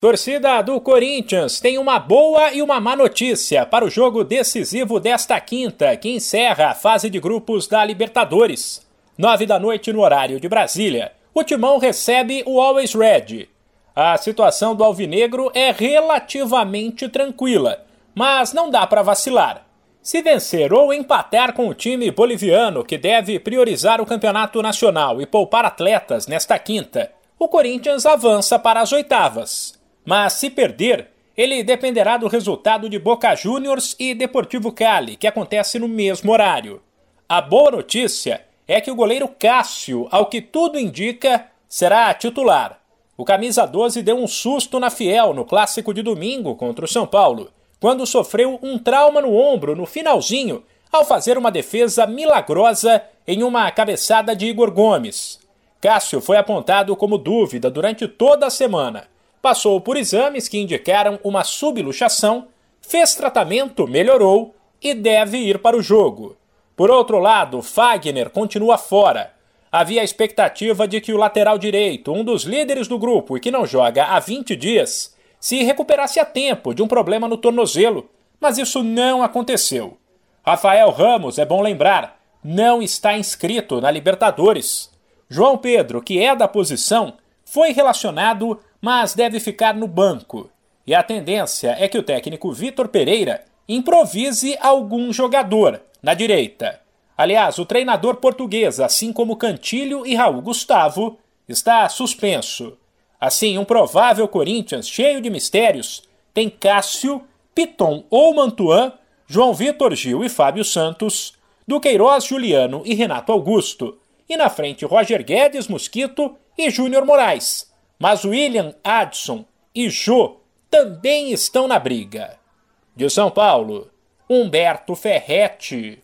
Torcida do Corinthians tem uma boa e uma má notícia para o jogo decisivo desta quinta, que encerra a fase de grupos da Libertadores. Nove da noite no horário de Brasília, o Timão recebe o Always Red. A situação do Alvinegro é relativamente tranquila, mas não dá para vacilar. Se vencer ou empatar com o time boliviano, que deve priorizar o campeonato nacional e poupar atletas nesta quinta, o Corinthians avança para as oitavas. Mas se perder, ele dependerá do resultado de Boca Juniors e Deportivo Cali, que acontece no mesmo horário. A boa notícia é que o goleiro Cássio, ao que tudo indica, será titular. O camisa 12 deu um susto na Fiel no clássico de domingo contra o São Paulo, quando sofreu um trauma no ombro no finalzinho ao fazer uma defesa milagrosa em uma cabeçada de Igor Gomes. Cássio foi apontado como dúvida durante toda a semana passou por exames que indicaram uma subluxação, fez tratamento, melhorou e deve ir para o jogo. Por outro lado, Fagner continua fora. Havia a expectativa de que o lateral direito, um dos líderes do grupo e que não joga há 20 dias, se recuperasse a tempo de um problema no tornozelo, mas isso não aconteceu. Rafael Ramos, é bom lembrar, não está inscrito na Libertadores. João Pedro, que é da posição, foi relacionado mas deve ficar no banco. E a tendência é que o técnico Vitor Pereira improvise algum jogador na direita. Aliás, o treinador português, assim como Cantilho e Raul Gustavo, está suspenso. Assim, um provável Corinthians cheio de mistérios tem Cássio, Piton ou Mantuan, João Vitor Gil e Fábio Santos, Duqueiroz Juliano e Renato Augusto, e na frente Roger Guedes Mosquito e Júnior Moraes mas William Adson e Jô também estão na briga. De São Paulo, Humberto Ferretti.